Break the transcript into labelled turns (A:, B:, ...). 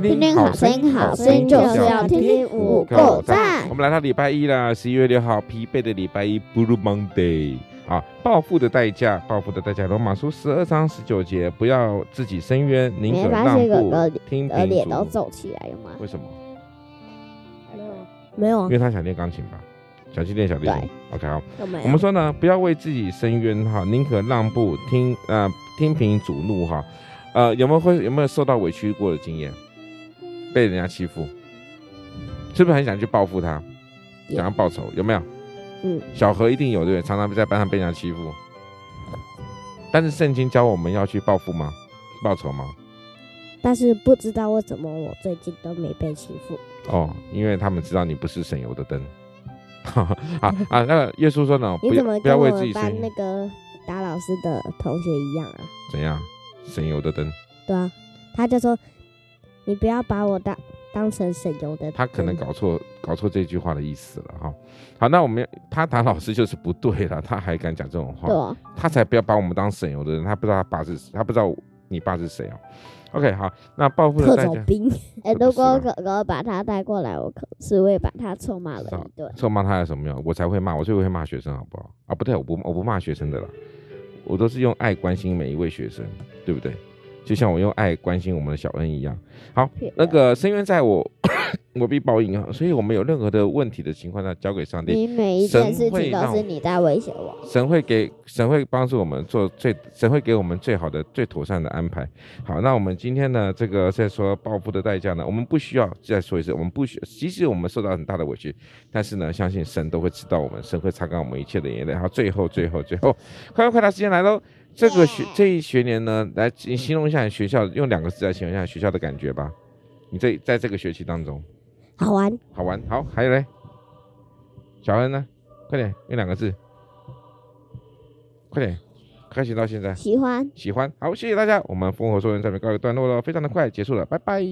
A: 听听好声音，好声音就是要听听五个赞。
B: 我们来到礼拜一啦，十一月六号，疲惫的礼拜一，Blue Monday 啊！暴富的代价，暴富的代价。罗马书十二章十九节，不要自己伸冤，宁可让步，听凭主怒。
A: 脸都皱起来了吗？
B: 为什么？
A: 没有，没有。
B: 因为他想练钢琴吧？想去练小提琴。OK，好。我们说呢，不要为自己伸冤哈，宁可让步，听呃听凭主怒哈。呃，有没有会有没有受到委屈过的经验？被人家欺负，是不是很想去报复他，想要报仇？有没有？
A: 嗯，
B: 小何一定有，对不对？常常在班上被人家欺负，但是圣经教我们要去报复吗？报仇吗？
A: 但是不知道为什么我最近都没被欺负。
B: 哦，因为他们知道你不是省油的灯。啊啊，那个耶稣说呢，不要不要为自己生。
A: 那个打老师的同学一样啊？
B: 怎样？省油的灯？
A: 对啊，他就说。你不要把我当当成省油的。
B: 他可能搞错搞错这句话的意思了哈。好，那我们他打老师就是不对了，他还敢讲这
A: 种话？
B: 他才不要把我们当省油的人。他不知道他爸是，他不知道你爸是谁哦。OK，好，那报复的代价。特种
A: 兵。哎、欸，如果哥哥把他带过来，我可是会把他臭骂了一顿。
B: 臭骂他有什么用？我才会骂，我最会骂学生，好不好？啊，不对，我不我不骂学生的了，我都是用爱关心每一位学生，对不对？就像我用爱关心我们的小恩一样。好，那个深渊在我，我必报应啊！所以我们有任何的问题的情况，下交给上帝。
A: 你每一件事情都是你在威胁我。
B: 神会给，神会帮助我们做最，神会给我们最好的、最妥善的安排。好，那我们今天呢，这个在说报复的代价呢，我们不需要再说一次，我们不需，即使我们受到很大的委屈，但是呢，相信神都会知道我们，神会擦干我们一切的眼泪。好，最后，最后，最后，快快快到时间来喽！这个学这一学年呢，来你形容一下你学校，用两个字来形容一下学校的感觉吧。你这在这个学期当中，
A: 好玩，
B: 好玩，好，还有嘞，小恩呢？快点，用两个字，快点，开心到现在，
A: 喜欢，
B: 喜欢，好，谢谢大家，我们烽火说人这边告一段落了，非常的快结束了，拜拜。